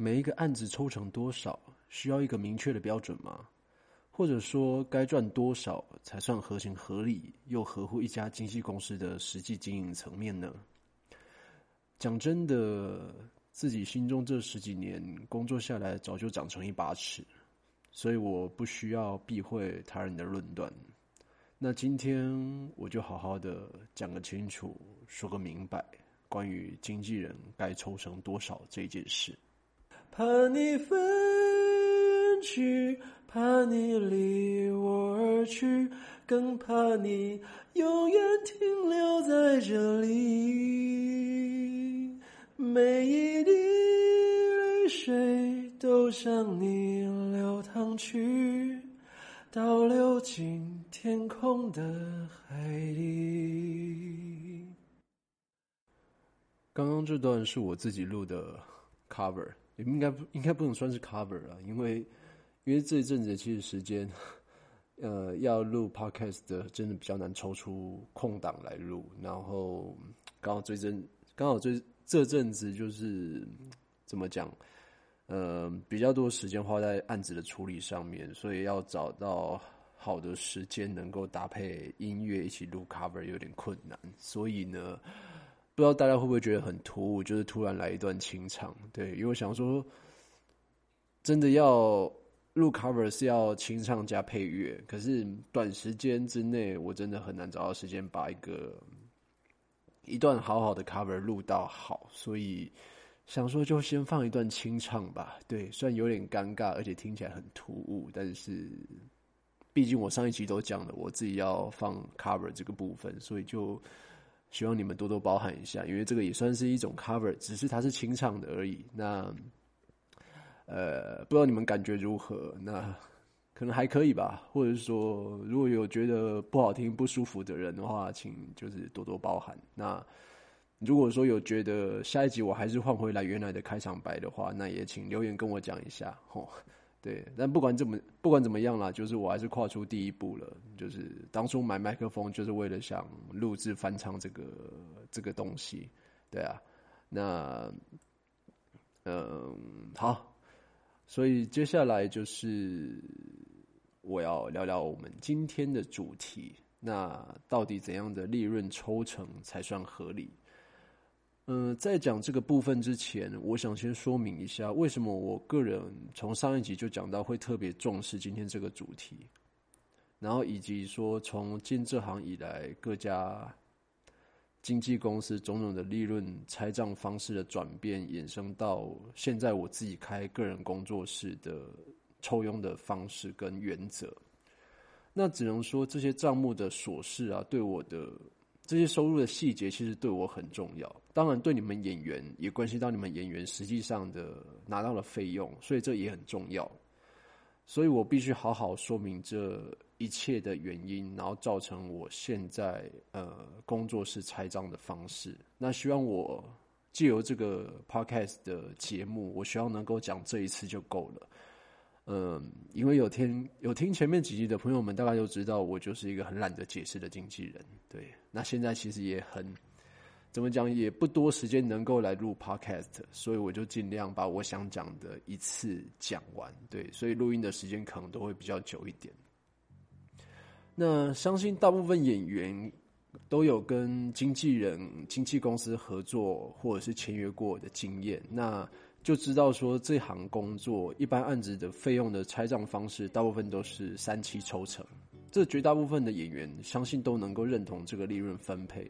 每一个案子抽成多少，需要一个明确的标准吗？或者说，该赚多少才算合情合理，又合乎一家经纪公司的实际经营层面呢？讲真的，自己心中这十几年工作下来，早就长成一把尺，所以我不需要避讳他人的论断。那今天我就好好的讲个清楚，说个明白，关于经纪人该抽成多少这件事。怕你分去，怕你离我而去，更怕你永远停留在这里。每一滴泪水都向你流淌去。倒流进天空的海里。刚刚这段是我自己录的 cover，应该不应该不能算是 cover 了，因为因为这一阵子其实时间，呃，要录 podcast 的真的比较难抽出空档来录，然后刚好这阵刚好这这阵子就是怎么讲？呃，比较多时间花在案子的处理上面，所以要找到好的时间能够搭配音乐一起录 cover 有点困难。所以呢，不知道大家会不会觉得很突兀，就是突然来一段清唱。对，因为我想说，真的要录 cover 是要清唱加配乐，可是短时间之内我真的很难找到时间把一个一段好好的 cover 录到好，所以。想说就先放一段清唱吧，对，虽然有点尴尬，而且听起来很突兀，但是毕竟我上一集都讲了，我自己要放 cover 这个部分，所以就希望你们多多包涵一下，因为这个也算是一种 cover，只是它是清唱的而已。那呃，不知道你们感觉如何？那可能还可以吧，或者是说，如果有觉得不好听、不舒服的人的话，请就是多多包涵。那。如果说有觉得下一集我还是换回来原来的开场白的话，那也请留言跟我讲一下吼。对，但不管怎么不管怎么样啦，就是我还是跨出第一步了。就是当初买麦克风就是为了想录制翻唱这个这个东西，对啊。那嗯好，所以接下来就是我要聊聊我们今天的主题。那到底怎样的利润抽成才算合理？嗯，在讲这个部分之前，我想先说明一下，为什么我个人从上一集就讲到会特别重视今天这个主题，然后以及说从进这行以来各家经纪公司种种的利润拆账方式的转变，衍生到现在我自己开个人工作室的抽佣的方式跟原则。那只能说这些账目的琐事啊，对我的。这些收入的细节其实对我很重要，当然对你们演员也关系到你们演员实际上的拿到了费用，所以这也很重要。所以我必须好好说明这一切的原因，然后造成我现在呃工作室拆账的方式。那希望我借由这个 podcast 的节目，我希望能够讲这一次就够了。嗯，因为有听有听前面几集的朋友们，大概都知道我就是一个很懒得解释的经纪人。对，那现在其实也很怎么讲，也不多时间能够来录 podcast，所以我就尽量把我想讲的一次讲完。对，所以录音的时间可能都会比较久一点。那相信大部分演员都有跟经纪人、经纪公司合作或者是签约过的经验。那就知道说这行工作一般案子的费用的拆账方式，大部分都是三七抽成。这绝大部分的演员相信都能够认同这个利润分配。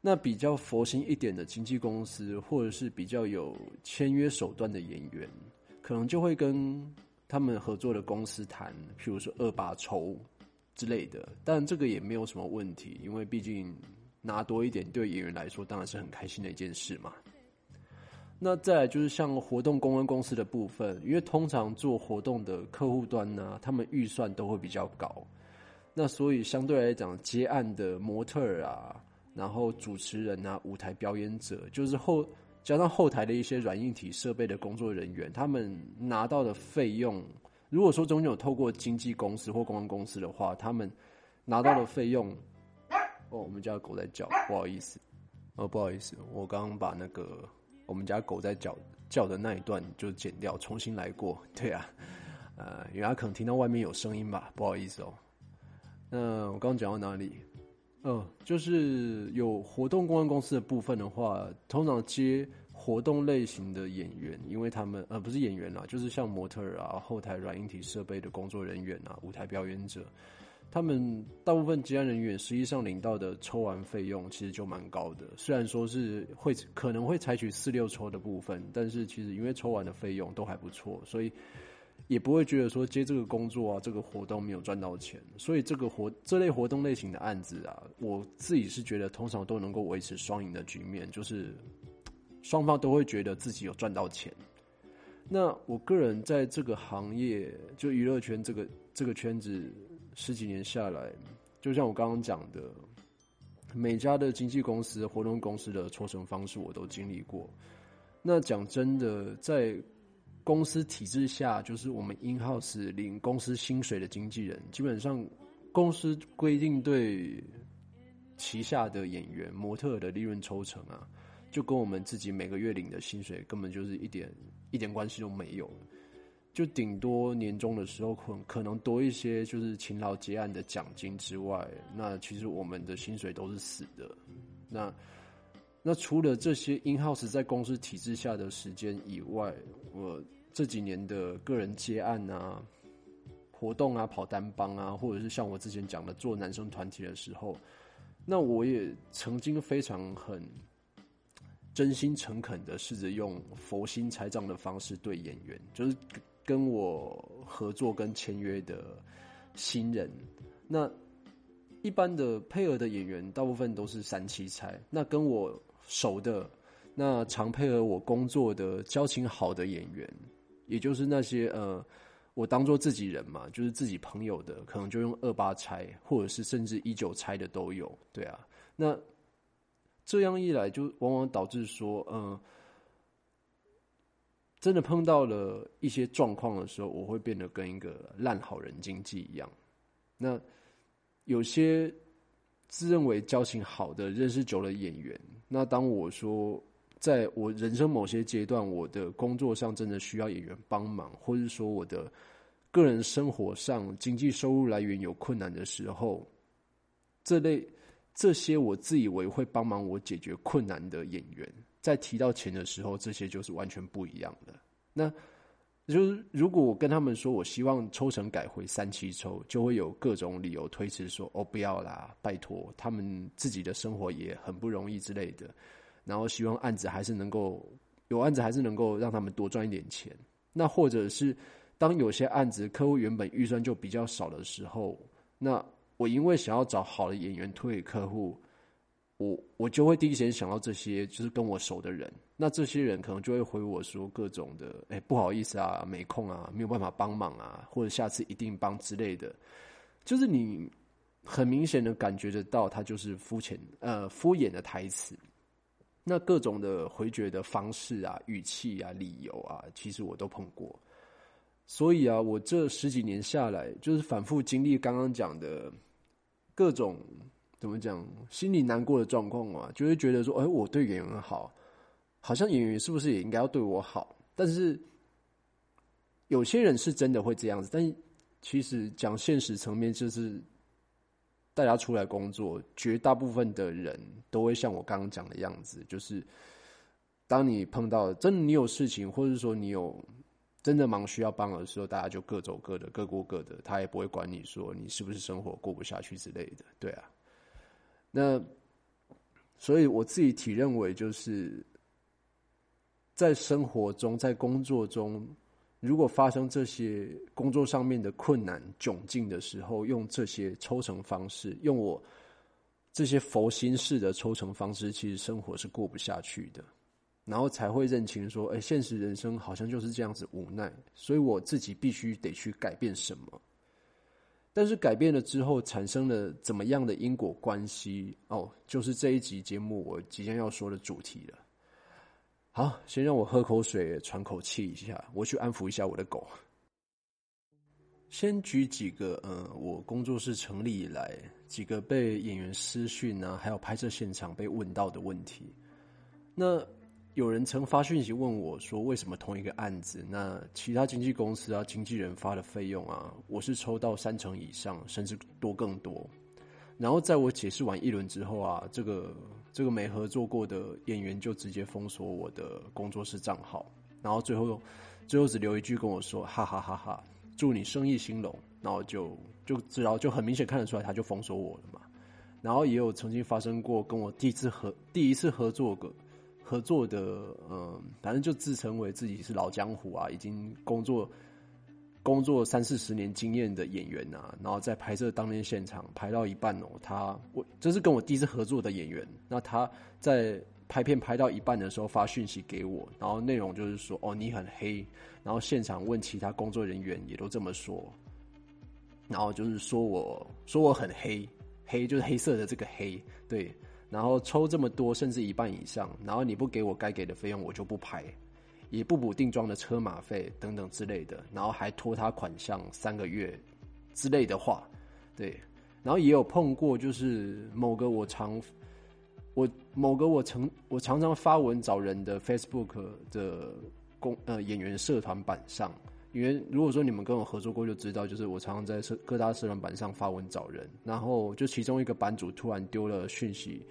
那比较佛心一点的经纪公司，或者是比较有签约手段的演员，可能就会跟他们合作的公司谈，譬如说二八抽之类的。但这个也没有什么问题，因为毕竟拿多一点对演员来说当然是很开心的一件事嘛。那再来就是像活动公关公司的部分，因为通常做活动的客户端呢，他们预算都会比较高，那所以相对来讲，接案的模特儿啊，然后主持人啊，舞台表演者，就是后加上后台的一些软硬体设备的工作人员，他们拿到的费用，如果说中间有透过经纪公司或公关公司的话，他们拿到的费用，哦，我们家狗在叫，不好意思，哦，不好意思，我刚刚把那个。我们家狗在叫，叫的那一段就剪掉，重新来过。对啊，呃，因为它可能听到外面有声音吧，不好意思哦。那我刚刚讲到哪里？嗯，就是有活动公关公司的部分的话，通常接活动类型的演员，因为他们呃不是演员啦，就是像模特啊、后台软硬体设备的工作人员啊、舞台表演者。他们大部分接案人员实际上领到的抽完费用其实就蛮高的，虽然说是会可能会采取四六抽的部分，但是其实因为抽完的费用都还不错，所以也不会觉得说接这个工作啊这个活动没有赚到钱，所以这个活这类活动类型的案子啊，我自己是觉得通常都能够维持双赢的局面，就是双方都会觉得自己有赚到钱。那我个人在这个行业就娱乐圈这个这个圈子。十几年下来，就像我刚刚讲的，每家的经纪公司、活动公司的抽成方式我都经历过。那讲真的，在公司体制下，就是我们 in house 领公司薪水的经纪人，基本上公司规定对旗下的演员、模特的利润抽成啊，就跟我们自己每个月领的薪水根本就是一点一点关系都没有。就顶多年终的时候可可能多一些，就是勤劳结案的奖金之外，那其实我们的薪水都是死的。那那除了这些 in house 在公司体制下的时间以外，我这几年的个人接案啊、活动啊、跑单帮啊，或者是像我之前讲的做男生团体的时候，那我也曾经非常很真心诚恳的试着用佛心拆账的方式对演员，就是。跟我合作跟签约的新人，那一般的配合的演员，大部分都是三七差。那跟我熟的，那常配合我工作的交情好的演员，也就是那些呃，我当做自己人嘛，就是自己朋友的，可能就用二八拆，或者是甚至一九拆的都有。对啊，那这样一来，就往往导致说，嗯。真的碰到了一些状况的时候，我会变得跟一个烂好人经济一样。那有些自认为交情好的、认识久了演员，那当我说在我人生某些阶段，我的工作上真的需要演员帮忙，或者说我的个人生活上经济收入来源有困难的时候，这类这些我自以为会帮忙我解决困难的演员。在提到钱的时候，这些就是完全不一样的。那就是如果我跟他们说，我希望抽成改回三七抽，就会有各种理由推辞，说哦不要啦，拜托，他们自己的生活也很不容易之类的。然后希望案子还是能够有案子，还是能够让他们多赚一点钱。那或者是当有些案子客户原本预算就比较少的时候，那我因为想要找好的演员推给客户。我我就会第一时间想到这些，就是跟我熟的人。那这些人可能就会回我说各种的，哎，不好意思啊，没空啊，没有办法帮忙啊，或者下次一定帮之类的。就是你很明显的感觉得到，他就是肤浅呃敷衍的台词。那各种的回绝的方式啊、语气啊、理由啊，其实我都碰过。所以啊，我这十几年下来，就是反复经历刚刚讲的各种。怎么讲？心里难过的状况嘛，就会觉得说：“哎，我对演员好，好像演员是不是也应该要对我好？”但是有些人是真的会这样子，但其实讲现实层面，就是大家出来工作，绝大部分的人都会像我刚刚讲的样子，就是当你碰到真的你有事情，或者说你有真的忙需要帮的时候，大家就各走各的，各过各的，他也不会管你说你是不是生活过不下去之类的，对啊。那，所以我自己体认为，就是在生活中、在工作中，如果发生这些工作上面的困难窘境的时候，用这些抽成方式，用我这些佛心式的抽成方式，其实生活是过不下去的。然后才会认清说，哎，现实人生好像就是这样子无奈，所以我自己必须得去改变什么。但是改变了之后，产生了怎么样的因果关系？哦，就是这一集节目我即将要说的主题了。好，先让我喝口水，喘口气一下，我去安抚一下我的狗。先举几个，嗯，我工作室成立以来几个被演员私讯啊，还有拍摄现场被问到的问题。那有人曾发讯息问我说，为什么同一个案子，那其他经纪公司啊、经纪人发的费用啊，我是抽到三成以上，甚至多更多。然后在我解释完一轮之后啊，这个这个没合作过的演员就直接封锁我的工作室账号，然后最后最后只留一句跟我说：“哈哈哈哈，祝你生意兴隆。”然后就就知道就很明显看得出来，他就封锁我了嘛。然后也有曾经发生过跟我第一次合第一次合作个合作的，嗯，反正就自称为自己是老江湖啊，已经工作。工作三四十年经验的演员啊，然后在拍摄当天现场拍到一半哦，他我这是跟我第一次合作的演员，那他在拍片拍到一半的时候发讯息给我，然后内容就是说哦你很黑，然后现场问其他工作人员也都这么说，然后就是说我说我很黑，黑就是黑色的这个黑，对，然后抽这么多甚至一半以上，然后你不给我该给的费用，我就不拍。也不补定妆的车马费等等之类的，然后还拖他款项三个月之类的话，对，然后也有碰过，就是某个我常我某个我常我常常发文找人的 Facebook 的公呃演员社团版上，因为如果说你们跟我合作过就知道，就是我常常在社各大社团版上发文找人，然后就其中一个版主突然丢了讯息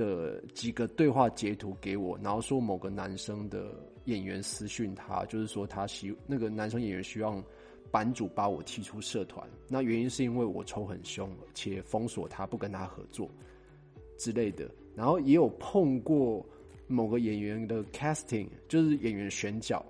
的几个对话截图给我，然后说某个男生的。演员私讯他，就是说他希那个男生演员希望版主把我踢出社团。那原因是因为我抽很凶，且封锁他，不跟他合作之类的。然后也有碰过某个演员的 casting，就是演员选角，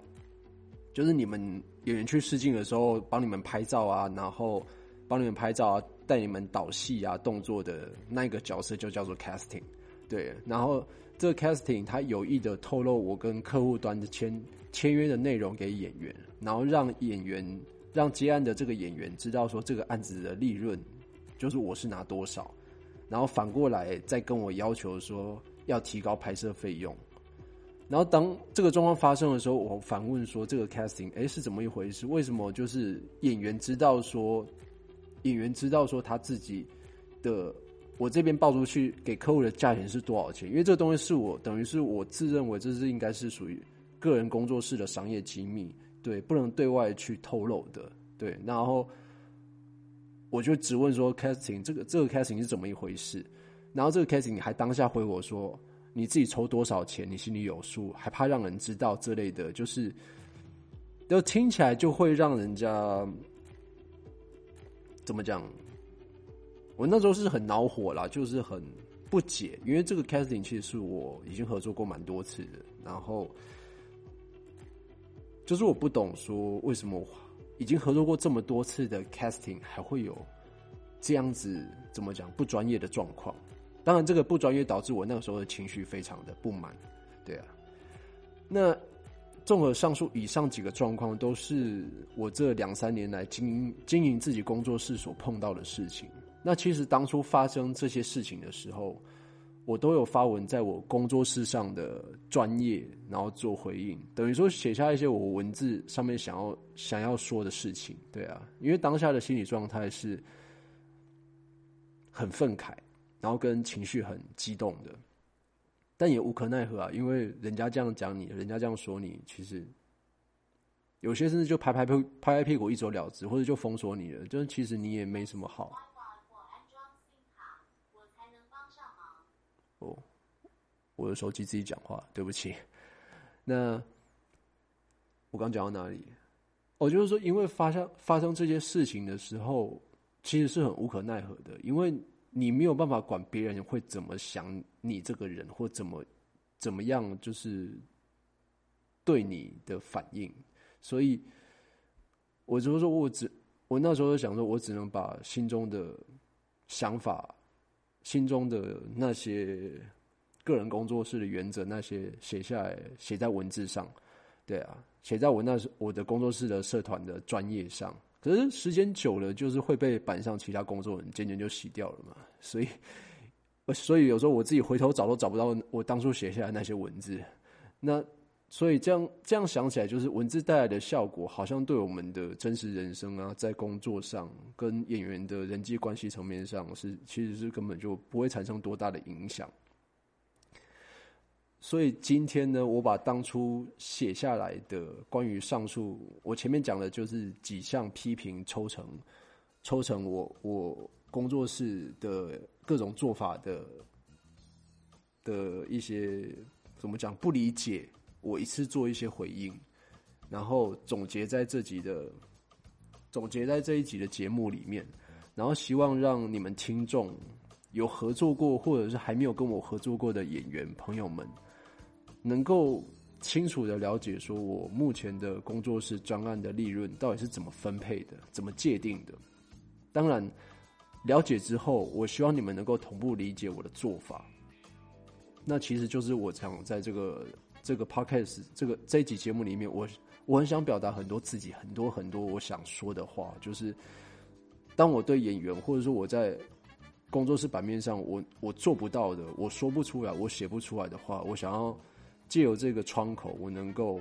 就是你们演员去试镜的时候，帮你们拍照啊，然后帮你们拍照啊，带你们导戏啊动作的那个角色就叫做 casting。对，然后。这个 casting 他有意的透露我跟客户端的签签约的内容给演员，然后让演员让接案的这个演员知道说这个案子的利润就是我是拿多少，然后反过来再跟我要求说要提高拍摄费用，然后当这个状况发生的时候，我反问说这个 casting 哎是怎么一回事？为什么就是演员知道说演员知道说他自己的。我这边报出去给客户的价钱是多少钱？因为这个东西是我等于是我自认为这是应该是属于个人工作室的商业机密，对，不能对外去透露的，对。然后我就只问说，casting 这个这个 casting 是怎么一回事？然后这个 casting 还当下回我说，你自己抽多少钱，你心里有数，还怕让人知道这类的，就是，就听起来就会让人家怎么讲？我那时候是很恼火啦，就是很不解，因为这个 casting 其实是我已经合作过蛮多次的，然后就是我不懂说为什么已经合作过这么多次的 casting 还会有这样子怎么讲不专业的状况？当然，这个不专业导致我那个时候的情绪非常的不满，对啊。那综合上述以上几个状况，都是我这两三年来经营经营自己工作室所碰到的事情。那其实当初发生这些事情的时候，我都有发文在我工作室上的专业，然后做回应，等于说写下一些我文字上面想要想要说的事情，对啊，因为当下的心理状态是很愤慨，然后跟情绪很激动的，但也无可奈何啊，因为人家这样讲你，人家这样说你，其实有些甚至就拍拍屁拍拍屁股一走了之，或者就封锁你了，就是其实你也没什么好。哦，我的手机自己讲话，对不起。那我刚讲到哪里？我就是说，因为发生发生这些事情的时候，其实是很无可奈何的，因为你没有办法管别人会怎么想你这个人，或怎么怎么样，就是对你的反应。所以，我就是说我只我那时候想说，我只能把心中的想法。心中的那些个人工作室的原则，那些写下来，写在文字上，对啊，写在我那我的工作室的社团的专业上。可是时间久了，就是会被板上其他工作人渐渐就洗掉了嘛。所以，所以有时候我自己回头找都找不到我当初写下来那些文字。那。所以这样这样想起来，就是文字带来的效果，好像对我们的真实人生啊，在工作上跟演员的人际关系层面上，是其实是根本就不会产生多大的影响。所以今天呢，我把当初写下来的关于上述，我前面讲的就是几项批评抽成，抽成我我工作室的各种做法的的一些怎么讲不理解，我一次做一些回应，然后总结在这集的总结在这一集的节目里面，然后希望让你们听众有合作过或者是还没有跟我合作过的演员朋友们。能够清楚的了解，说我目前的工作室专案的利润到底是怎么分配的，怎么界定的。当然，了解之后，我希望你们能够同步理解我的做法。那其实就是我想在这个这个 podcast 这个这一集节目里面，我我很想表达很多自己很多很多我想说的话，就是当我对演员或者说我在工作室版面上，我我做不到的，我说不出来，我写不出来的话，我想要。借由这个窗口，我能够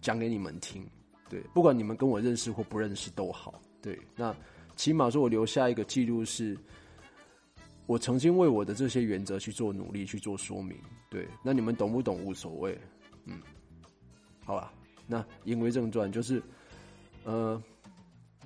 讲给你们听，对，不管你们跟我认识或不认识都好，对。那起码说，我留下一个记录，是我曾经为我的这些原则去做努力，去做说明，对。那你们懂不懂无所谓，嗯，好吧。那言归正传，就是，呃，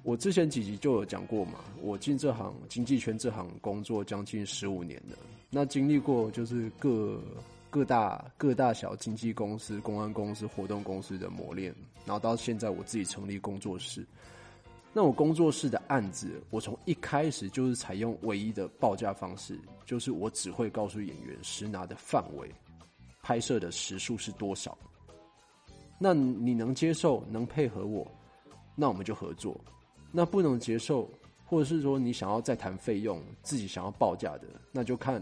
我之前几集就有讲过嘛，我进这行经济圈这行工作将近十五年了。那经历过就是各各大各大小经纪公司、公安公司、活动公司的磨练，然后到现在我自己成立工作室。那我工作室的案子，我从一开始就是采用唯一的报价方式，就是我只会告诉演员实拿的范围、拍摄的时数是多少。那你能接受、能配合我，那我们就合作；那不能接受。或者是说你想要再谈费用，自己想要报价的，那就看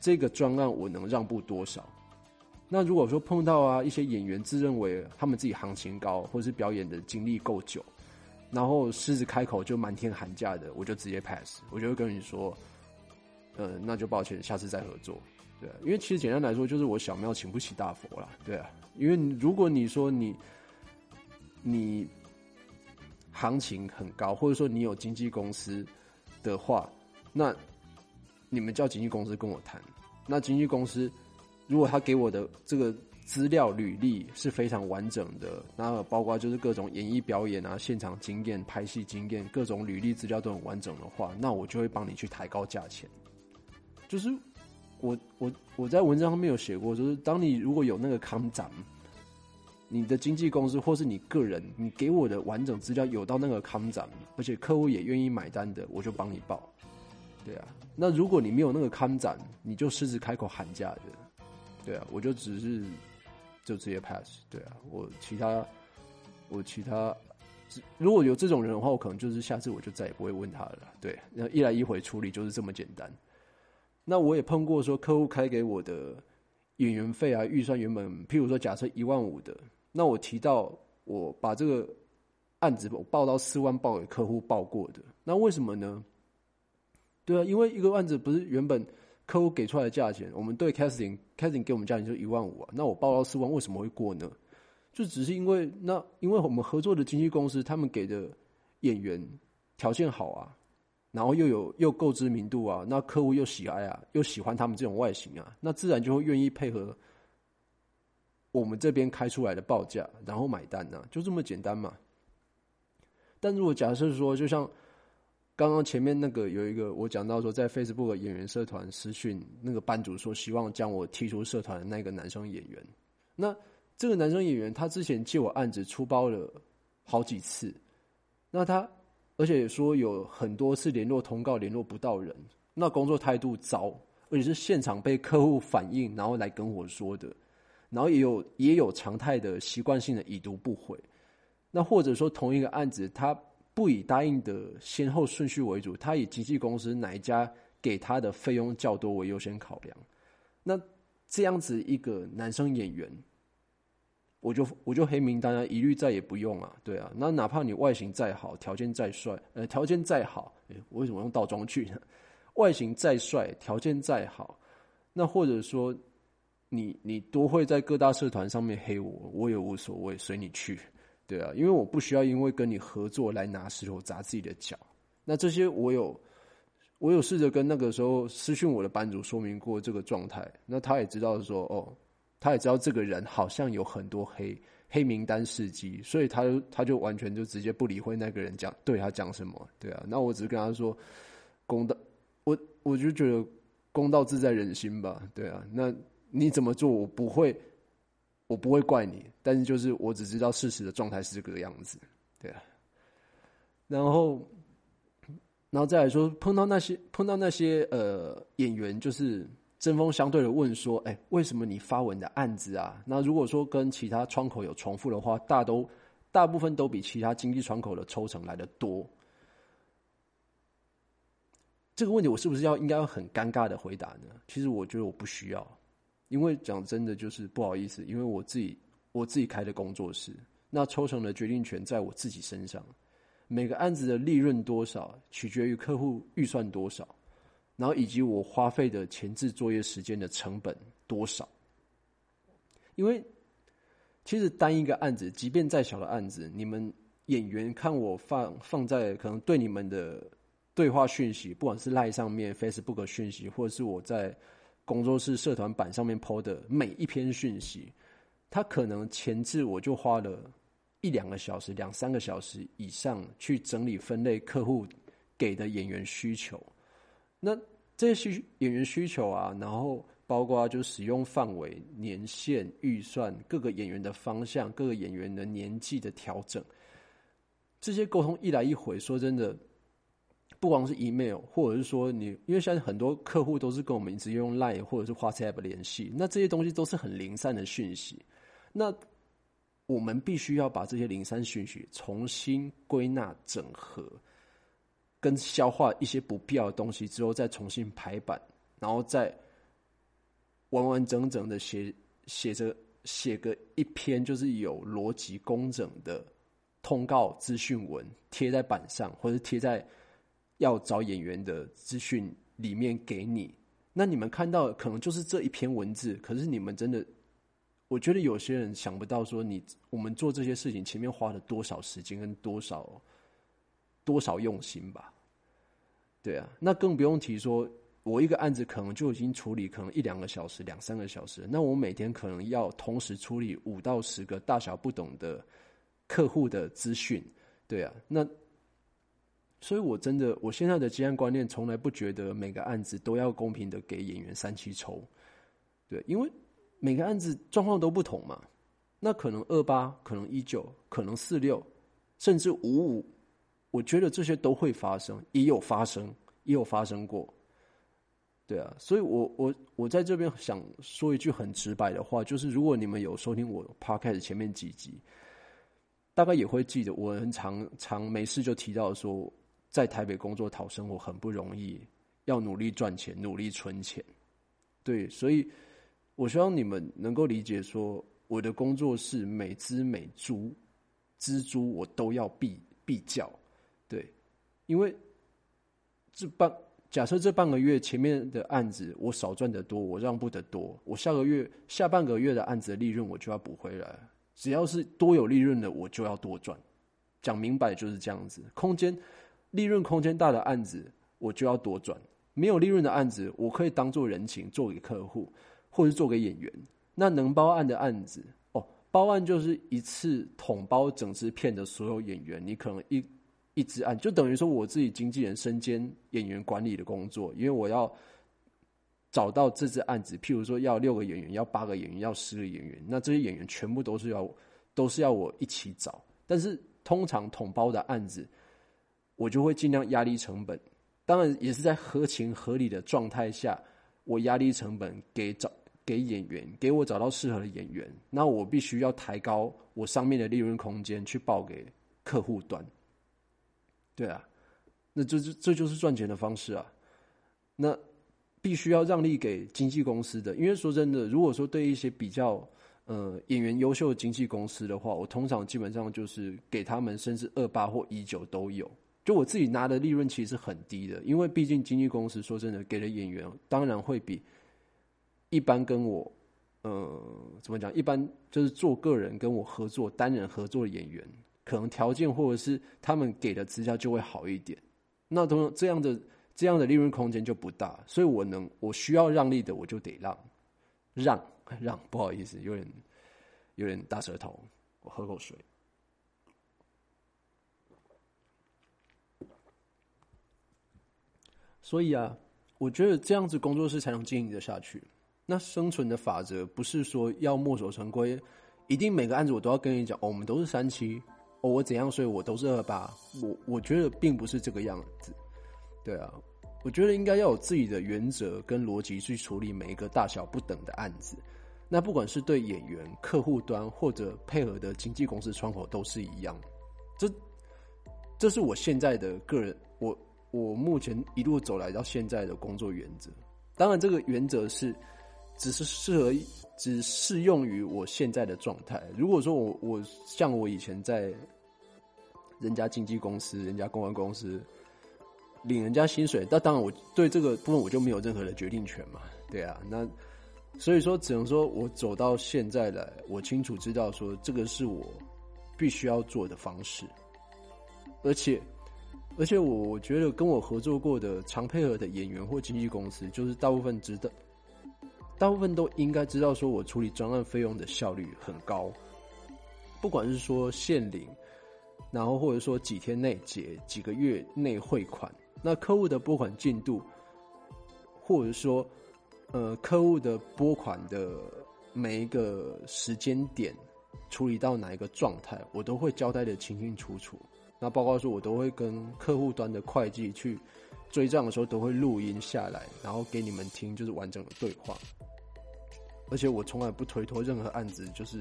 这个专案我能让步多少。那如果说碰到啊一些演员自认为他们自己行情高，或者是表演的经历够久，然后狮子开口就满天喊价的，我就直接 pass，我就会跟你说，呃，那就抱歉，下次再合作。对，因为其实简单来说就是我小庙请不起大佛了，对啊。因为如果你说你你。行情很高，或者说你有经纪公司的话，那你们叫经纪公司跟我谈。那经纪公司如果他给我的这个资料履历是非常完整的，那包括就是各种演艺表演啊、现场经验、拍戏经验，各种履历资料都很完整的话，那我就会帮你去抬高价钱。就是我我我在文章上面有写过，就是当你如果有那个康展。你的经纪公司或是你个人，你给我的完整资料有到那个康展，而且客户也愿意买单的，我就帮你报。对啊，那如果你没有那个康展，你就试试开口喊价的，对啊，我就只是就直接 pass。对啊，我其他我其他如果有这种人的话，我可能就是下次我就再也不会问他了。对，那一来一回处理就是这么简单。那我也碰过说客户开给我的演员费啊，预算原本譬如说假设一万五的。那我提到我把这个案子我报到四万报给客户报过的，那为什么呢？对啊，因为一个案子不是原本客户给出来的价钱，我们对 casting casting 给我们价钱就一万五啊，那我报到四万为什么会过呢？就只是因为那因为我们合作的经纪公司他们给的演员条件好啊，然后又有又够知名度啊，那客户又喜爱啊，又喜欢他们这种外形啊，那自然就会愿意配合。我们这边开出来的报价，然后买单呢，就这么简单嘛。但如果假设说，就像刚刚前面那个有一个我讲到说，在 Facebook 演员社团私讯那个班主说希望将我踢出社团的那个男生演员，那这个男生演员他之前借我案子出包了好几次，那他而且说有很多次联络通告联络不到人，那工作态度糟，而且是现场被客户反映然后来跟我说的。然后也有也有常态的习惯性的已读不回，那或者说同一个案子，他不以答应的先后顺序为主，他以经纪公司哪一家给他的费用较多为优先考量。那这样子一个男生演员，我就我就黑名单啊，一律再也不用啊，对啊。那哪怕你外形再好，条件再帅，呃，条件再好，我为什么用倒装句呢？外形再帅，条件再好，那或者说。你你多会在各大社团上面黑我，我也无所谓，随你去，对啊，因为我不需要因为跟你合作来拿石头砸自己的脚。那这些我有，我有试着跟那个时候私讯我的班主说明过这个状态，那他也知道说，哦，他也知道这个人好像有很多黑黑名单事迹，所以他就他就完全就直接不理会那个人讲对他讲什么，对啊，那我只是跟他说公道，我我就觉得公道自在人心吧，对啊，那你怎么做我不会。我不会怪你，但是就是我只知道事实的状态是这个样子，对啊。然后，然后再来说，碰到那些碰到那些呃演员，就是针锋相对的问说：“哎，为什么你发文的案子啊？那如果说跟其他窗口有重复的话，大都大部分都比其他经济窗口的抽成来的多。”这个问题我是不是要应该要很尴尬的回答呢？其实我觉得我不需要。因为讲真的，就是不好意思，因为我自己我自己开的工作室，那抽成的决定权在我自己身上。每个案子的利润多少，取决于客户预算多少，然后以及我花费的前置作业时间的成本多少。因为其实单一个案子，即便再小的案子，你们演员看我放放在可能对你们的对话讯息，不管是赖上面 Facebook 讯息，或者是我在。工作室社团版上面 PO 的每一篇讯息，他可能前置我就花了一两个小时、两三个小时以上去整理分类客户给的演员需求。那这些需演员需求啊，然后包括就使用范围、年限、预算、各个演员的方向、各个演员的年纪的调整，这些沟通一来一回，说真的。不光是 email，或者是说你，因为现在很多客户都是跟我们直接用 line 或者是 WhatsApp 联系，那这些东西都是很零散的讯息。那我们必须要把这些零散讯息重新归纳整合，跟消化一些不必要的东西之后，再重新排版，然后再完完整整的写写着写个一篇就是有逻辑工整的通告资讯文，贴在板上或者贴在。要找演员的资讯里面给你，那你们看到可能就是这一篇文字，可是你们真的，我觉得有些人想不到说你我们做这些事情前面花了多少时间跟多少多少用心吧？对啊，那更不用提说，我一个案子可能就已经处理可能一两个小时、两三个小时，那我每天可能要同时处理五到十个大小不等的客户的资讯，对啊，那。所以，我真的，我现在的接案观念从来不觉得每个案子都要公平的给演员三七抽，对，因为每个案子状况都不同嘛。那可能二八，可能一九，可能四六，甚至五五，我觉得这些都会发生，也有发生，也有发生过。对啊，所以我我我在这边想说一句很直白的话，就是如果你们有收听我 podcast 前面几集，大概也会记得，我很常常没事就提到说。在台北工作讨生活很不容易，要努力赚钱，努力存钱。对，所以我希望你们能够理解，说我的工作是每只每株蜘蛛我都要避避叫。对，因为这半假设这半个月前面的案子我少赚得多，我让步得多，我下个月下半个月的案子的利润我就要补回来。只要是多有利润的，我就要多赚。讲明白就是这样子，空间。利润空间大的案子，我就要多赚；没有利润的案子，我可以当做人情做给客户，或者做给演员。那能包案的案子，哦，包案就是一次统包整支片的所有演员，你可能一一支案就等于说我自己经纪人身兼演员管理的工作，因为我要找到这支案子，譬如说要六个演员，要八个演员，要十个演员，那这些演员全部都是要都是要我一起找。但是通常统包的案子。我就会尽量压低成本，当然也是在合情合理的状态下，我压低成本给找给演员，给我找到适合的演员。那我必须要抬高我上面的利润空间去报给客户端。对啊，那这这这就是赚钱的方式啊。那必须要让利给经纪公司的，因为说真的，如果说对一些比较呃演员优秀的经纪公司的话，我通常基本上就是给他们甚至二八或一九都有。就我自己拿的利润其实很低的，因为毕竟经纪公司说真的给的演员当然会比一般跟我，呃，怎么讲？一般就是做个人跟我合作单人合作的演员，可能条件或者是他们给的资料就会好一点。那同这样的这样的利润空间就不大，所以我能我需要让利的我就得让，让让，不好意思，有点有点大舌头，我喝口水。所以啊，我觉得这样子工作室才能经营的下去。那生存的法则不是说要墨守成规，一定每个案子我都要跟你讲，哦，我们都是三七，哦，我怎样，所以我都是二八。我我觉得并不是这个样子。对啊，我觉得应该要有自己的原则跟逻辑去处理每一个大小不等的案子。那不管是对演员、客户端或者配合的经纪公司窗口都是一样。这这是我现在的个人我。目前一路走来到现在的工作原则，当然这个原则是只是适合只适用于我现在的状态。如果说我我像我以前在人家经纪公司、人家公关公司领人家薪水，那当然我对这个部分我就没有任何的决定权嘛，对啊。那所以说，只能说我走到现在来，我清楚知道说这个是我必须要做的方式，而且。而且我我觉得跟我合作过的常配合的演员或经纪公司，就是大部分知道，大部分都应该知道，说我处理专案费用的效率很高，不管是说现领，然后或者说几天内结，几个月内汇款，那客户的拨款进度，或者说呃客户的拨款的每一个时间点，处理到哪一个状态，我都会交代的清清楚楚。那包括说，我都会跟客户端的会计去追账的时候，都会录音下来，然后给你们听，就是完整的对话。而且我从来不推脱任何案子，就是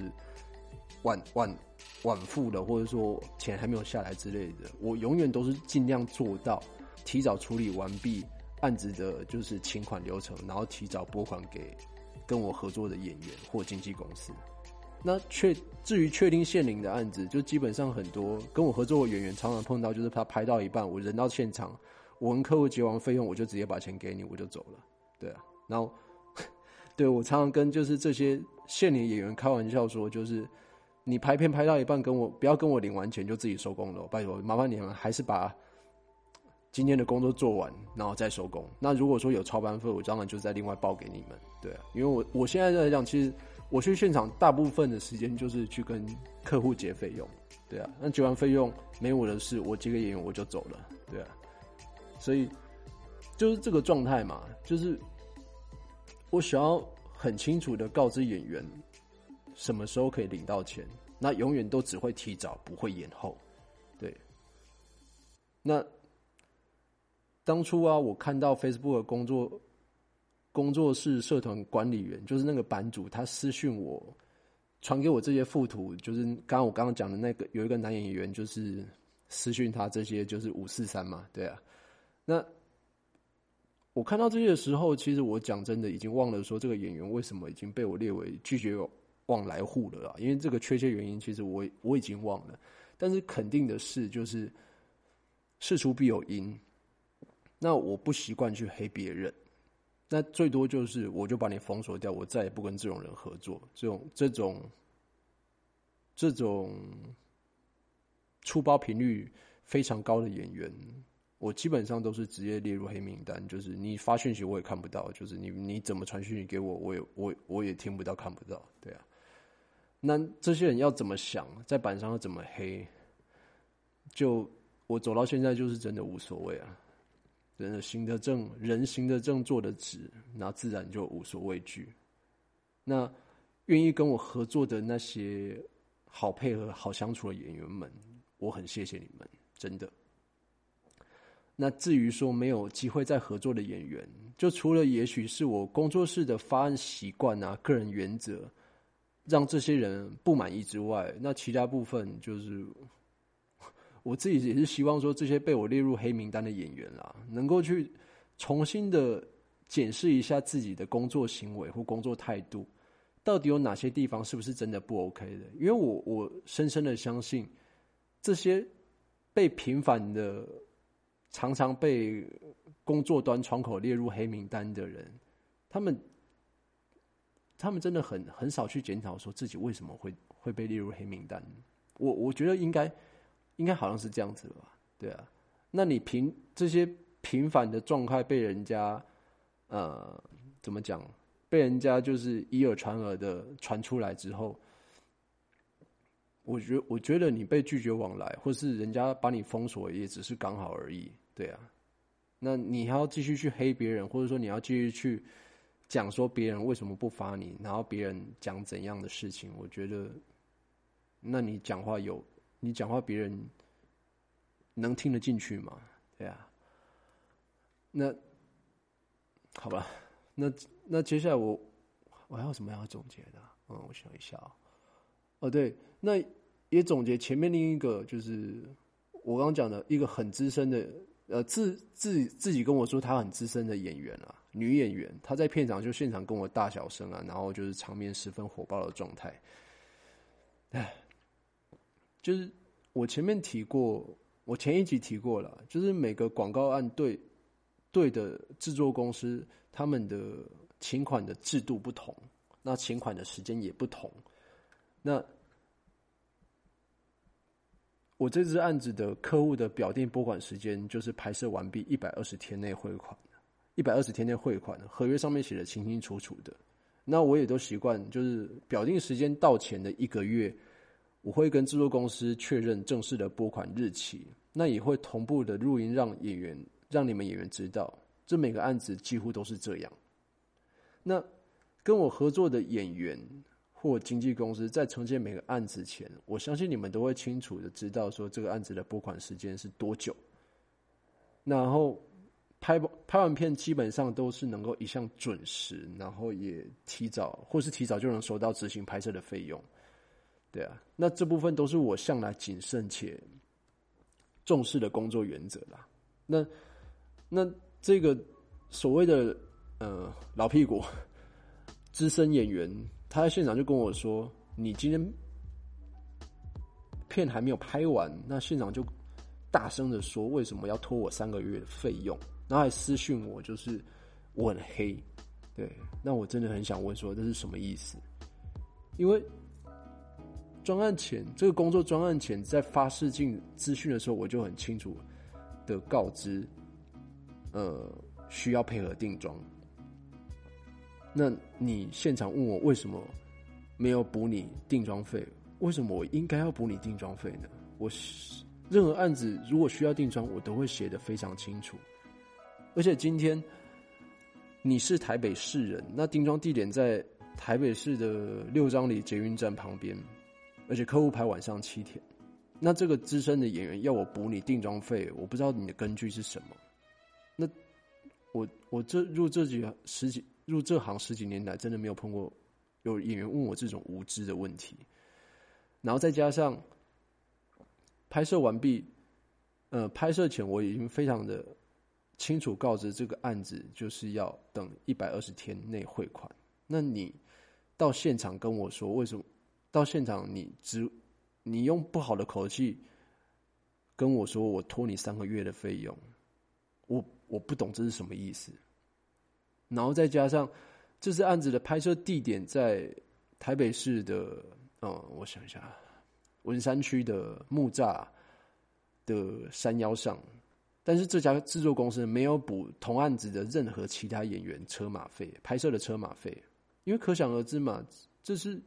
晚晚晚付的，或者说钱还没有下来之类的，我永远都是尽量做到提早处理完毕案子的，就是请款流程，然后提早拨款给跟我合作的演员或经纪公司。那确至于确定限领的案子，就基本上很多跟我合作的演员常常碰到，就是他拍到一半，我人到现场，我跟客户结完费用，我就直接把钱给你，我就走了。对啊，然后 对我常常跟就是这些现领演员开玩笑说，就是你拍片拍到一半，跟我不要跟我领完钱就自己收工了，拜托，麻烦你们还是把今天的工作做完，然后再收工。那如果说有超班费，我当然就再另外报给你们。对啊，因为我我现在在讲，其实。我去现场大部分的时间就是去跟客户结费用，对啊，那结完费用没我的事，我接个演员我就走了，对啊，所以就是这个状态嘛，就是我想要很清楚的告知演员什么时候可以领到钱，那永远都只会提早，不会延后，对。那当初啊，我看到 Facebook 的工作。工作室社团管理员就是那个版主，他私讯我，传给我这些附图，就是刚刚我刚刚讲的那个有一个男演员，就是私讯他这些就是五四三嘛，对啊。那我看到这些的时候，其实我讲真的已经忘了说这个演员为什么已经被我列为拒绝往来户了啊？因为这个确切原因其实我我已经忘了，但是肯定的是就是事出必有因。那我不习惯去黑别人。那最多就是，我就把你封锁掉，我再也不跟这种人合作。这种这种这种出包频率非常高的演员，我基本上都是直接列入黑名单。就是你发讯息我也看不到，就是你你怎么传讯息给我，我也我我也听不到看不到。对啊，那这些人要怎么想，在板上要怎么黑，就我走到现在就是真的无所谓啊。人行得正，人行得正，坐得直，那自然就无所畏惧。那愿意跟我合作的那些好配合、好相处的演员们，我很谢谢你们，真的。那至于说没有机会再合作的演员，就除了也许是我工作室的发案习惯啊、个人原则让这些人不满意之外，那其他部分就是。我自己也是希望说，这些被我列入黑名单的演员啊，能够去重新的检视一下自己的工作行为或工作态度，到底有哪些地方是不是真的不 OK 的？因为我我深深的相信，这些被频繁的、常常被工作端窗口列入黑名单的人，他们他们真的很很少去检讨说自己为什么会会被列入黑名单。我我觉得应该。应该好像是这样子的吧，对啊。那你平这些平凡的状态被人家呃怎么讲？被人家就是以耳传耳的传出来之后，我觉我觉得你被拒绝往来，或是人家把你封锁，也只是刚好而已，对啊。那你还要继续去黑别人，或者说你要继续去讲说别人为什么不发你，然后别人讲怎样的事情，我觉得，那你讲话有你讲话别人能听得进去吗？对啊。那好吧。那那接下来我我还有什么要总结的？嗯，我想一下。哦，对，那也总结前面另一个，就是我刚刚讲的一个很资深的，呃，自自自己跟我说他很资深的演员啊，女演员，她在片场就现场跟我大小声啊，然后就是场面十分火爆的状态。哎，就是我前面提过，我前一集提过了，就是每个广告案对对的制作公司。他们的请款的制度不同，那请款的时间也不同。那我这支案子的客户的表定拨款时间就是拍摄完毕一百二十天内汇款，一百二十天内汇款，合约上面写的清清楚楚的。那我也都习惯，就是表定时间到前的一个月，我会跟制作公司确认正式的拨款日期，那也会同步的录音让演员，让你们演员知道。这每个案子几乎都是这样。那跟我合作的演员或经纪公司在承接每个案子前，我相信你们都会清楚的知道说这个案子的拨款时间是多久。然后拍拍完片基本上都是能够一向准时，然后也提早或是提早就能收到执行拍摄的费用。对啊，那这部分都是我向来谨慎且重视的工作原则啦。那那。这个所谓的呃老屁股资深演员，他在现场就跟我说：“你今天片还没有拍完，那现场就大声的说为什么要拖我三个月的费用，然后还私讯我，就是我很黑。对，那我真的很想问说这是什么意思？因为专案前这个工作专案前在发试镜资讯的时候，我就很清楚的告知。”呃，需要配合定妆。那你现场问我为什么没有补你定妆费？为什么我应该要补你定妆费呢？我任何案子如果需要定妆，我都会写的非常清楚。而且今天你是台北市人，那定妆地点在台北市的六张里捷运站旁边，而且客户排晚上七天。那这个资深的演员要我补你定妆费，我不知道你的根据是什么。那我我这入这几十几入这行十几年来，真的没有碰过有演员问我这种无知的问题。然后再加上拍摄完毕，呃，拍摄前我已经非常的清楚告知这个案子就是要等一百二十天内汇款。那你到现场跟我说为什么？到现场你只你用不好的口气跟我说我拖你三个月的费用，我。我不懂这是什么意思，然后再加上这次案子的拍摄地点在台北市的，嗯，我想一下，文山区的木栅的山腰上，但是这家制作公司没有补同案子的任何其他演员车马费、拍摄的车马费，因为可想而知嘛，这是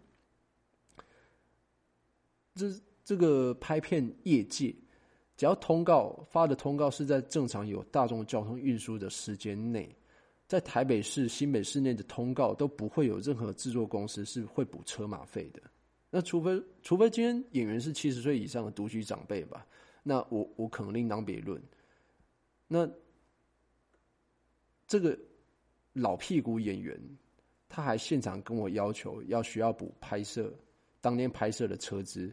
这这个拍片业界。只要通告发的通告是在正常有大众交通运输的时间内，在台北市、新北市内的通告都不会有任何制作公司是会补车马费的。那除非除非今天演员是七十岁以上的独居长辈吧，那我我可能另当别论。那这个老屁股演员，他还现场跟我要求要需要补拍摄当天拍摄的车资。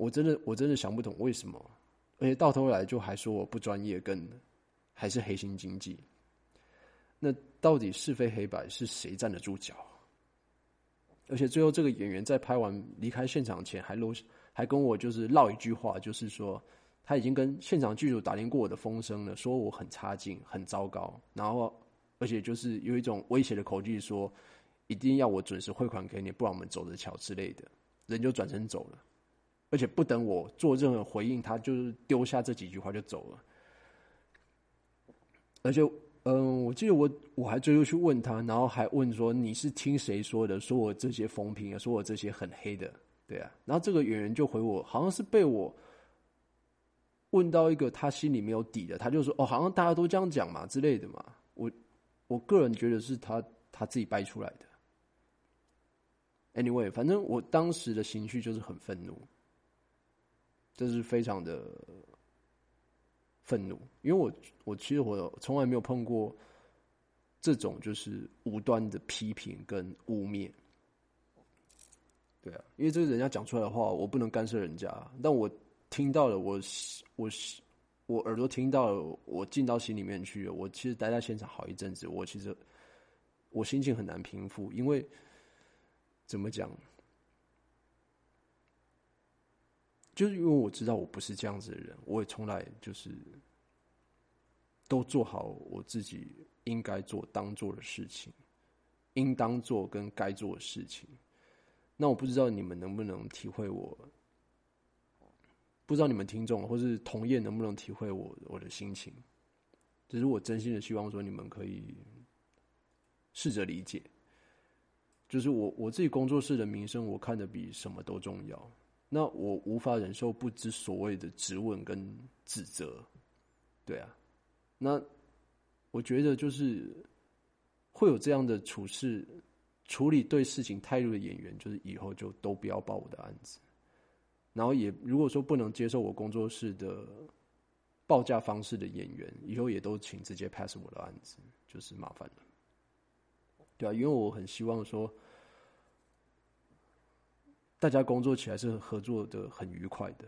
我真的我真的想不懂为什么，而且到头来就还说我不专业，跟还是黑心经济。那到底是非黑白是谁站得住脚？而且最后这个演员在拍完离开现场前，还露还跟我就是唠一句话，就是说他已经跟现场剧组打听过我的风声了，说我很差劲、很糟糕，然后而且就是有一种威胁的口气，说一定要我准时汇款给你，不然我们走着瞧之类的，人就转身走了。而且不等我做任何回应，他就是丢下这几句话就走了。而且，嗯，我记得我我还最后去问他，然后还问说你是听谁说的？说我这些风评，说我这些很黑的，对啊。然后这个演员就回我，好像是被我问到一个他心里没有底的，他就说哦，好像大家都这样讲嘛之类的嘛。我我个人觉得是他他自己掰出来的。Anyway，反正我当时的情绪就是很愤怒，这是非常的愤怒，因为我我其实我从来没有碰过这种就是无端的批评跟污蔑，对啊，因为这是人家讲出来的话，我不能干涉人家，但我听到了，我我我耳朵听到了，我进到心里面去了，我其实待在现场好一阵子，我其实我心情很难平复，因为。怎么讲？就是因为我知道我不是这样子的人，我也从来就是都做好我自己应该做、当做的事情，应当做跟该做的事情。那我不知道你们能不能体会我，不知道你们听众或是同业能不能体会我我的心情。只是我真心的希望说，你们可以试着理解。就是我我自己工作室的名声，我看的比什么都重要。那我无法忍受不知所谓的质问跟指责，对啊。那我觉得就是会有这样的处事处理对事情态度的演员，就是以后就都不要报我的案子。然后也如果说不能接受我工作室的报价方式的演员，以后也都请直接 pass 我的案子，就是麻烦了。对啊，因为我很希望说，大家工作起来是合作的很愉快的，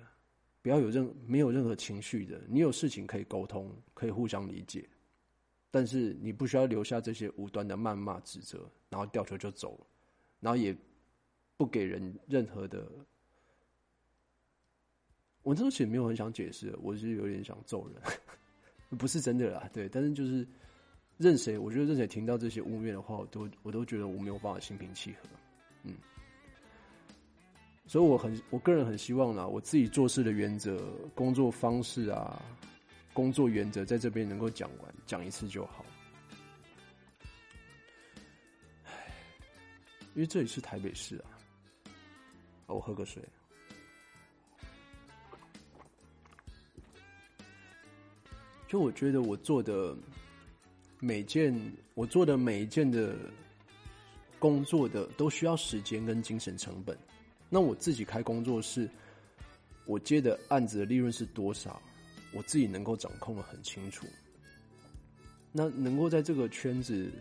不要有任没有任何情绪的。你有事情可以沟通，可以互相理解，但是你不需要留下这些无端的谩骂、指责，然后掉头就走了，然后也不给人任何的。我这其实没有很想解释，我是有点想揍人，不是真的啦，对，但是就是。任谁，我觉得任谁听到这些污蔑的话，我都我都觉得我没有办法心平气和，嗯，所以我很我个人很希望啦，我自己做事的原则、工作方式啊、工作原则，在这边能够讲完，讲一次就好。唉，因为这里是台北市啊，我喝个水。就我觉得我做的。每件我做的每一件的工作的都需要时间跟精神成本。那我自己开工作室，我接的案子的利润是多少，我自己能够掌控的很清楚。那能够在这个圈子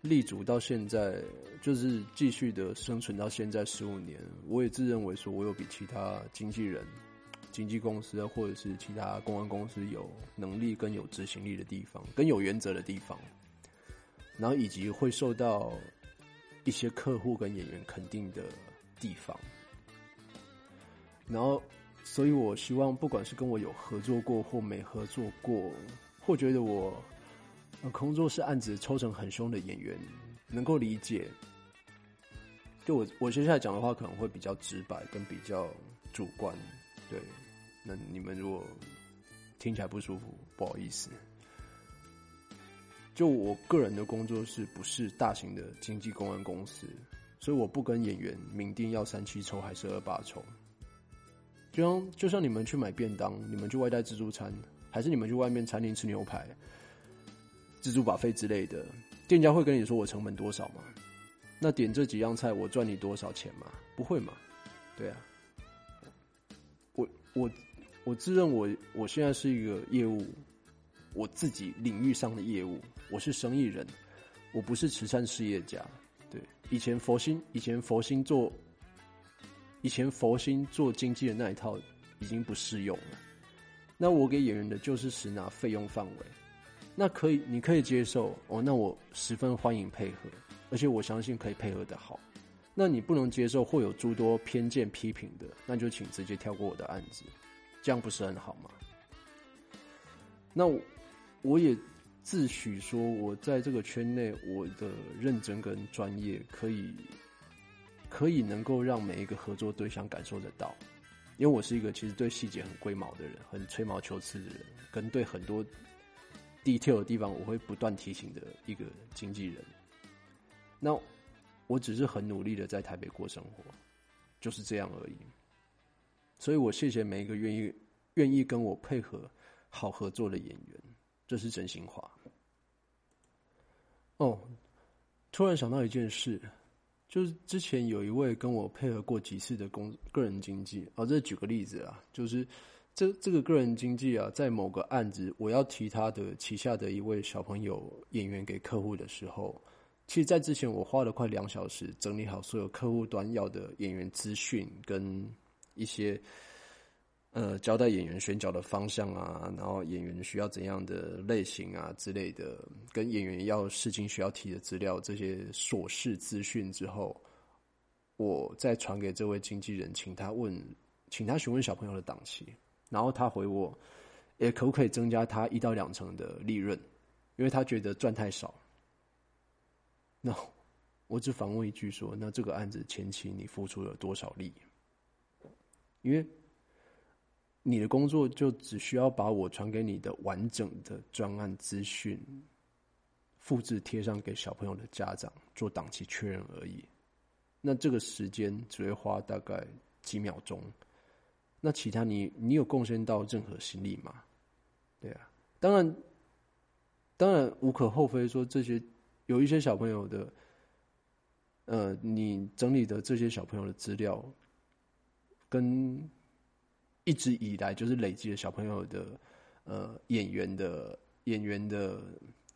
立足到现在，就是继续的生存到现在十五年，我也自认为说我有比其他经纪人。经纪公司，或者是其他公关公司有能力跟有执行力的地方，跟有原则的地方，然后以及会受到一些客户跟演员肯定的地方，然后，所以我希望不管是跟我有合作过或没合作过，或觉得我工作室案子抽成很凶的演员，能够理解。就我我接下来讲的话，可能会比较直白，跟比较主观，对。那你们如果听起来不舒服，不好意思。就我个人的工作室不是大型的经纪公安公司，所以我不跟演员明定要三七抽还是二八抽。就像就像你们去买便当，你们去外带自助餐，还是你们去外面餐厅吃牛排、自助把费之类的，店家会跟你说我成本多少吗？那点这几样菜我赚你多少钱吗？不会嘛？对啊，我我。我自认我我现在是一个业务，我自己领域上的业务，我是生意人，我不是慈善事业家。对，以前佛心，以前佛心做，以前佛心做经济的那一套已经不适用了。那我给演员的就是实拿费用范围，那可以，你可以接受哦，那我十分欢迎配合，而且我相信可以配合的好。那你不能接受或有诸多偏见批评的，那就请直接跳过我的案子。这样不是很好吗？那我也自诩说，我在这个圈内，我的认真跟专业，可以可以能够让每一个合作对象感受得到。因为我是一个其实对细节很龟毛的人，很吹毛求疵的人，跟对很多 detail 的地方，我会不断提醒的一个经纪人。那我只是很努力的在台北过生活，就是这样而已。所以我谢谢每一个愿意愿意跟我配合好合作的演员，这是真心话。哦，突然想到一件事，就是之前有一位跟我配合过几次的公个人经济，哦，这举个例子啊，就是这这个个人经济啊，在某个案子我要提他的旗下的一位小朋友演员给客户的时候。其实，在之前我花了快两小时整理好所有客户端要的演员资讯，跟一些呃交代演员选角的方向啊，然后演员需要怎样的类型啊之类的，跟演员要事情需要提的资料这些琐事资讯之后，我再传给这位经纪人，请他问，请他询问小朋友的档期，然后他回我，也可不可以增加他一到两成的利润，因为他觉得赚太少。那我只反问一句：说，那这个案子前期你付出了多少力？因为你的工作就只需要把我传给你的完整的专案资讯复制贴上给小朋友的家长做档期确认而已。那这个时间只会花大概几秒钟。那其他你你有贡献到任何心力吗？对啊，当然，当然无可厚非说这些。有一些小朋友的，呃，你整理的这些小朋友的资料，跟一直以来就是累积的小朋友的，呃，演员的演员的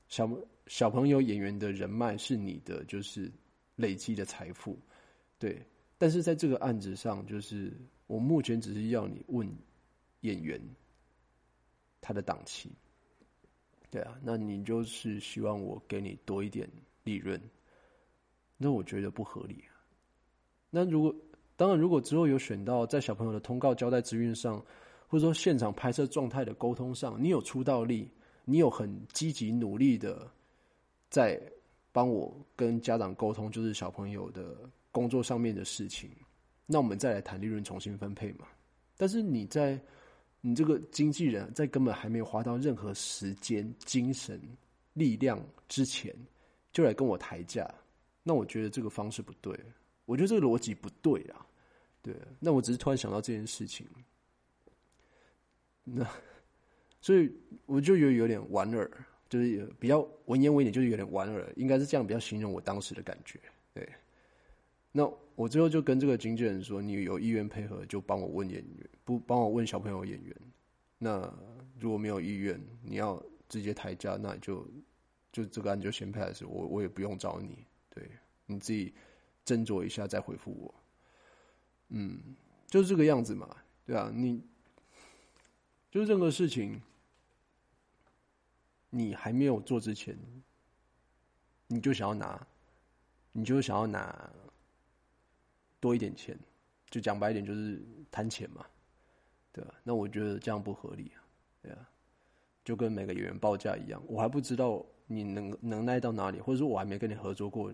小小朋友演员的人脉是你的，就是累积的财富，对。但是在这个案子上，就是我目前只是要你问演员他的档期。对啊，那你就是希望我给你多一点利润，那我觉得不合理啊。那如果当然，如果之后有选到在小朋友的通告交代资讯上，或者说现场拍摄状态的沟通上，你有出道力，你有很积极努力的在帮我跟家长沟通，就是小朋友的工作上面的事情，那我们再来谈利润重新分配嘛。但是你在。你这个经纪人，在根本还没有花到任何时间、精神、力量之前，就来跟我抬价，那我觉得这个方式不对，我觉得这个逻辑不对啊。对，那我只是突然想到这件事情，那所以我就有有点莞尔，就是比较文言文一点，就是有点莞尔，应该是这样比较形容我当时的感觉。对，那。我最后就跟这个经纪人说：“你有意愿配合，就帮我问演员，不帮我问小朋友演员。那如果没有意愿，你要直接抬价，那就就这个案就先 pass，我我也不用找你，对你自己斟酌一下再回复我。嗯，就是这个样子嘛，对啊，你就是任何事情，你还没有做之前，你就想要拿，你就想要拿。”多一点钱，就讲白一点，就是贪钱嘛，对吧？那我觉得这样不合理啊，对啊，就跟每个演员报价一样，我还不知道你能能耐到哪里，或者说我还没跟你合作过，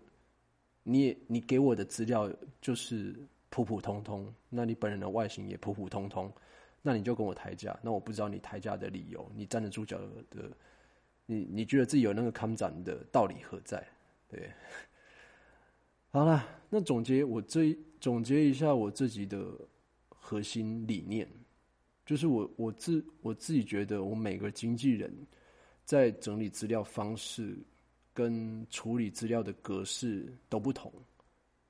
你也你给我的资料就是普普通通，那你本人的外形也普普通通，那你就跟我抬价，那我不知道你抬价的理由，你站得住脚的，你你觉得自己有那个康展的道理何在？对。好了，那总结我这总结一下我自己的核心理念，就是我我自我自己觉得，我每个经纪人在整理资料方式跟处理资料的格式都不同，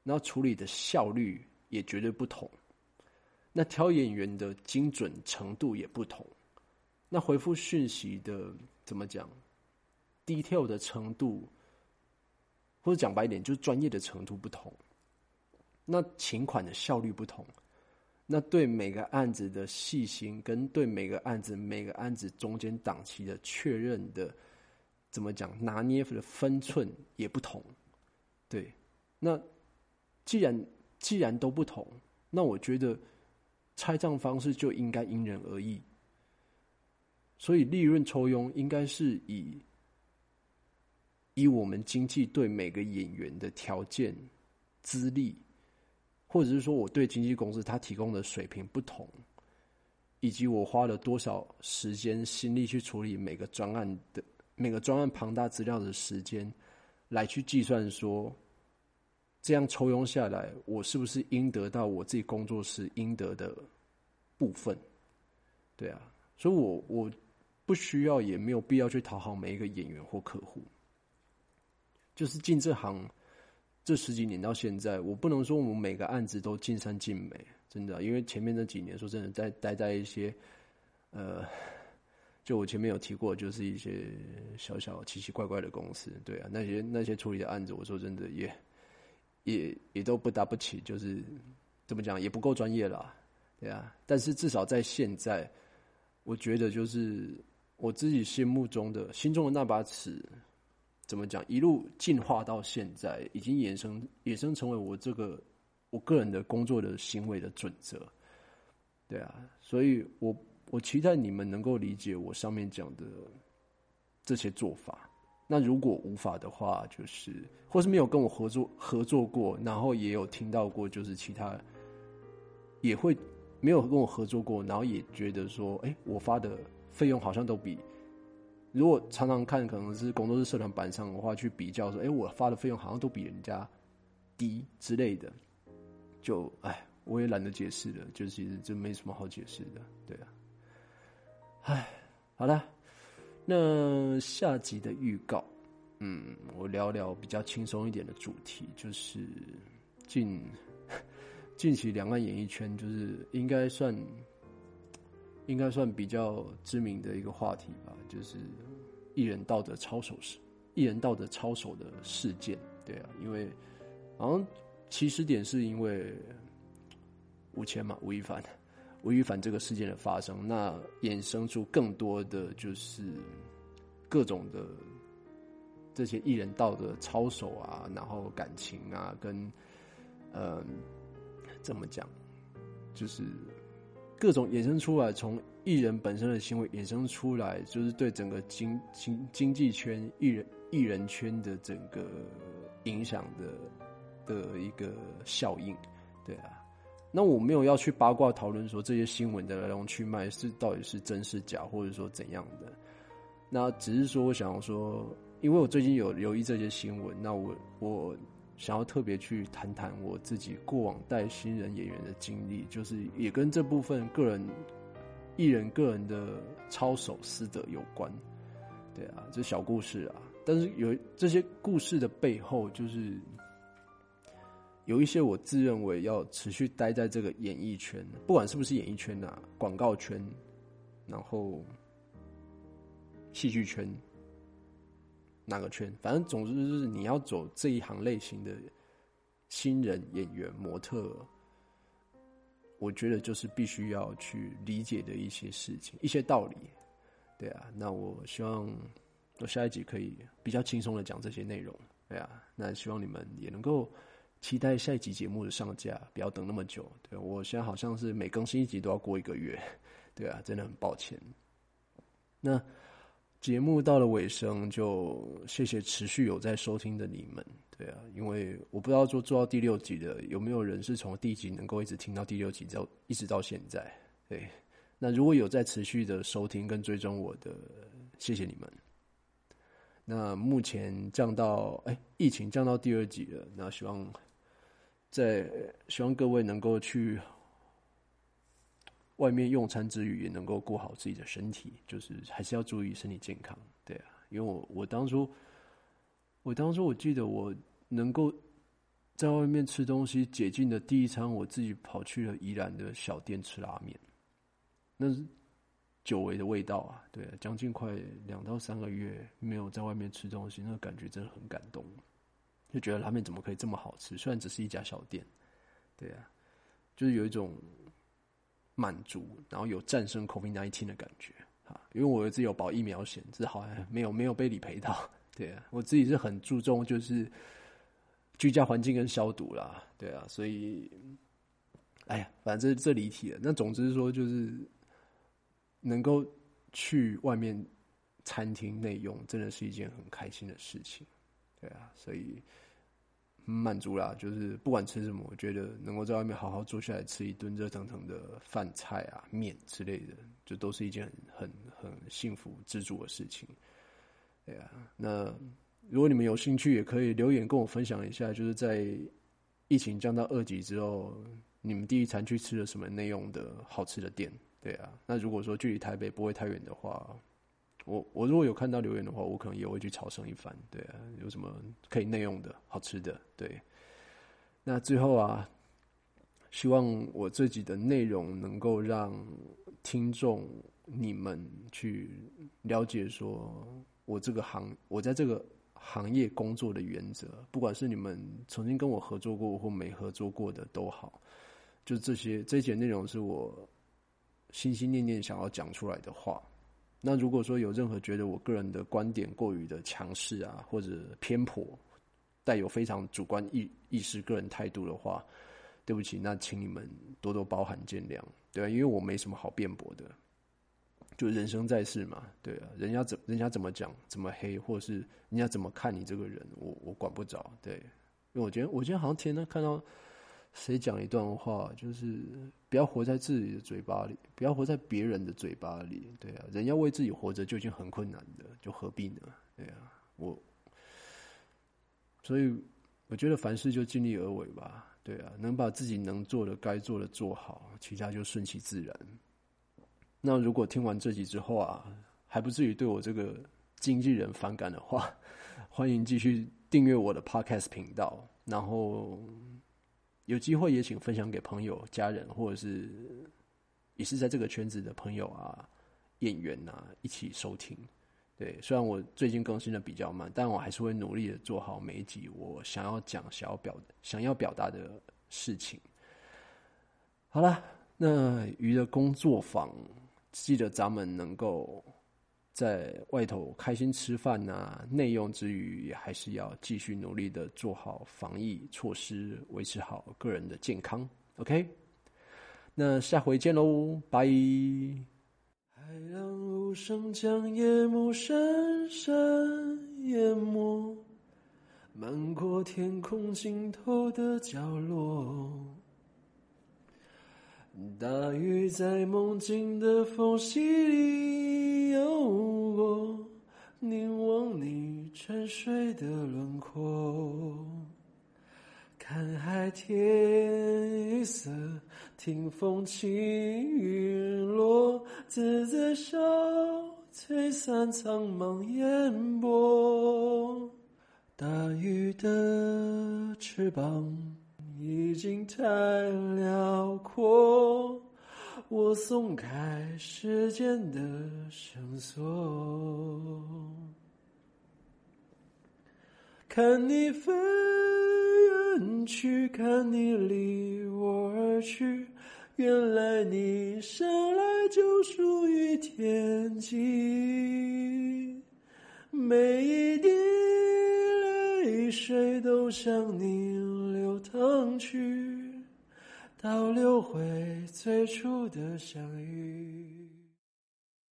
然后处理的效率也绝对不同，那挑演员的精准程度也不同，那回复讯息的怎么讲，detail 的程度。或者讲白一点，就是专业的程度不同，那请款的效率不同，那对每个案子的细心，跟对每个案子每个案子中间档期的确认的，怎么讲拿捏的分寸也不同。对，那既然既然都不同，那我觉得拆账方式就应该因人而异。所以利润抽佣应该是以。以我们经济对每个演员的条件、资历，或者是说我对经纪公司他提供的水平不同，以及我花了多少时间心力去处理每个专案的每个专案庞大资料的时间来去计算说，这样抽佣下来，我是不是应得到我自己工作室应得的部分？对啊，所以我我不需要也没有必要去讨好每一个演员或客户。就是进这行这十几年到现在，我不能说我们每个案子都尽善尽美，真的，因为前面那几年说真的，在待在一些呃。就我前面有提过，就是一些小小奇奇怪怪的公司，对啊，那些那些处理的案子，我说真的也也也都不搭不起，就是怎么讲也不够专业啦，对啊。但是至少在现在，我觉得就是我自己心目中的心中的那把尺，怎么讲，一路进化到现在，已经衍生衍生成为我这个我个人的工作的行为的准则，对啊，所以我。我期待你们能够理解我上面讲的这些做法。那如果无法的话，就是或是没有跟我合作合作过，然后也有听到过，就是其他也会没有跟我合作过，然后也觉得说，哎，我发的费用好像都比如果常常看可能是工作室社团板上的话去比较说，哎，我发的费用好像都比人家低之类的，就哎，我也懒得解释了，就其实这没什么好解释的，对啊。唉，好了，那下集的预告，嗯，我聊聊比较轻松一点的主题，就是近 近期两岸演艺圈就是应该算应该算比较知名的一个话题吧，就是艺人道德操守事，艺人道德操守的事件，对啊，因为好像起始点是因为吴谦嘛，吴亦凡。吴亦凡这个事件的发生，那衍生出更多的就是各种的这些艺人道德操守啊，然后感情啊，跟嗯怎么讲，就是各种衍生出来，从艺人本身的行为衍生出来，就是对整个经经经济圈、艺人艺人圈的整个影响的的一个效应，对啊。那我没有要去八卦讨论说这些新闻的来龙去脉是到底是真是假，或者说怎样的。那只是说我想要说，因为我最近有留意这些新闻，那我我想要特别去谈谈我自己过往带新人演员的经历，就是也跟这部分个人艺人个人的操守私德有关。对啊，这小故事啊，但是有这些故事的背后，就是。有一些我自认为要持续待在这个演艺圈，不管是不是演艺圈啊，广告圈，然后戏剧圈，哪个圈，反正总之就是你要走这一行类型的新人演员、模特，我觉得就是必须要去理解的一些事情、一些道理。对啊，那我希望我下一集可以比较轻松的讲这些内容。对啊，那希望你们也能够。期待下一集节目的上架，不要等那么久。对我现在好像是每更新一集都要过一个月，对啊，真的很抱歉。那节目到了尾声，就谢谢持续有在收听的你们，对啊，因为我不知道做做到第六集的有没有人是从第一集能够一直听到第六集，到一直到现在。对，那如果有在持续的收听跟追踪我的，谢谢你们。那目前降到哎，疫情降到第二级了，那希望。在希望各位能够去外面用餐之余，也能够顾好自己的身体，就是还是要注意身体健康，对啊。因为我我当初，我当初我记得我能够在外面吃东西解禁的第一餐，我自己跑去了宜兰的小店吃拉面，那是久违的味道啊，对，将近快两到三个月没有在外面吃东西，那个感觉真的很感动。就觉得拉面怎么可以这么好吃？虽然只是一家小店，对啊，就是有一种满足，然后有战胜 COVID nineteen 的感觉啊。因为我自己有保疫苗险，只好没有没有被理赔到。对啊，我自己是很注重就是居家环境跟消毒啦。对啊，所以哎呀，反正这离题了。那总之说，就是能够去外面餐厅内用，真的是一件很开心的事情。对啊，所以。满足啦，就是不管吃什么，我觉得能够在外面好好坐下来吃一顿热腾腾的饭菜啊、面之类的，就都是一件很很很幸福、知足的事情。对啊，那如果你们有兴趣，也可以留言跟我分享一下，就是在疫情降到二级之后，你们第一餐去吃了什么内容的好吃的店？对啊，那如果说距离台北不会太远的话，我我如果有看到留言的话，我可能也会去朝圣一番。对啊，有什么可以内用的好吃的？对，那最后啊，希望我自己的内容能够让听众你们去了解，说我这个行，我在这个行业工作的原则，不管是你们曾经跟我合作过或没合作过的都好，就这些这些内容是我。心心念念想要讲出来的话，那如果说有任何觉得我个人的观点过于的强势啊，或者偏颇，带有非常主观意意识、个人态度的话，对不起，那请你们多多包涵见谅，对啊，因为我没什么好辩驳的，就人生在世嘛，对啊，人家怎人家怎么讲，怎么黑，或是人家怎么看你这个人，我我管不着，对，因为我觉得我今天好像天天看到。谁讲一段话，就是不要活在自己的嘴巴里，不要活在别人的嘴巴里。对啊，人要为自己活着就已经很困难的，就何必呢？对啊，我，所以我觉得凡事就尽力而为吧。对啊，能把自己能做的、该做的做好，其他就顺其自然。那如果听完这集之后啊，还不至于对我这个经纪人反感的话，欢迎继续订阅我的 Podcast 频道，然后。有机会也请分享给朋友、家人，或者是也是在这个圈子的朋友啊、演员呐一起收听。对，虽然我最近更新的比较慢，但我还是会努力的做好每一集我想要讲、想要表、想要表达的事情。好了，那鱼的工作坊，记得咱们能够。在外头开心吃饭呐，内用之余，也还是要继续努力的做好防疫措施，维持好个人的健康。OK，那下回见喽，拜。海浪无声将夜幕深深淹没，漫过天空尽头的角落。大雨在梦境的缝隙里游过，凝望你沉睡的轮廓。看海天一色，听风起雨落，自在笑，吹散苍茫烟波。大雨的翅膀。已经太辽阔，我松开时间的绳索，看你飞远去，看你离我而去，原来你生来就属于天际，每一滴泪水都向你。流淌去，倒流回最初的相遇。